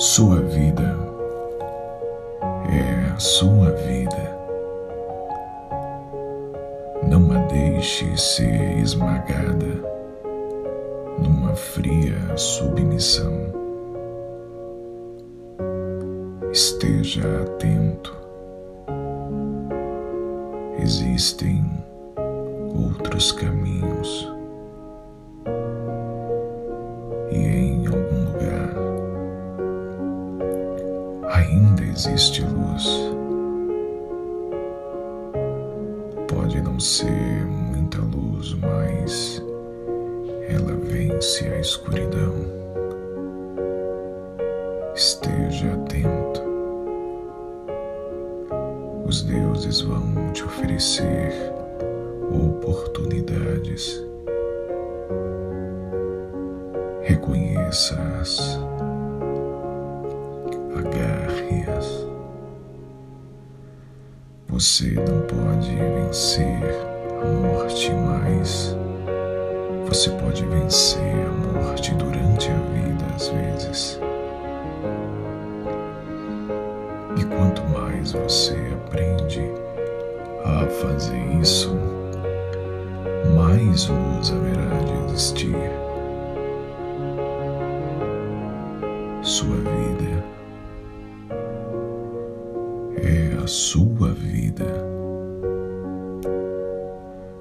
Sua vida é a sua vida. Não a deixe ser esmagada numa fria submissão. Esteja atento. Existem outros caminhos. Existe luz. Pode não ser muita luz, mas ela vence a escuridão. Esteja atento. Os deuses vão te oferecer oportunidades. Reconheça-as. Você não pode vencer a morte, mas você pode vencer a morte durante a vida às vezes. E quanto mais você aprende a fazer isso, mais luz haverá de existir. Sua vida sua vida.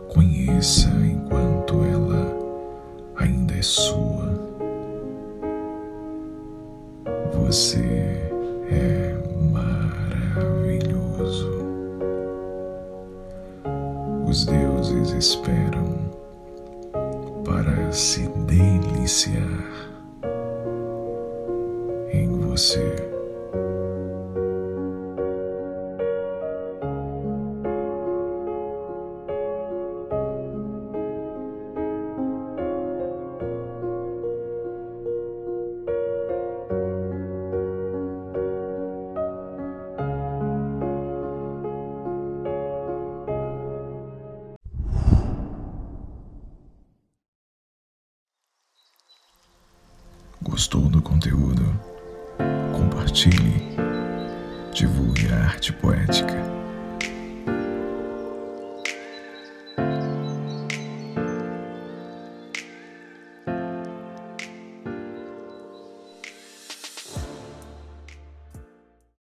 Conheça enquanto ela ainda é sua. Você é maravilhoso. Os deuses esperam para se deliciar em você. Gostou do conteúdo? Compartilhe, divulgue a arte poética.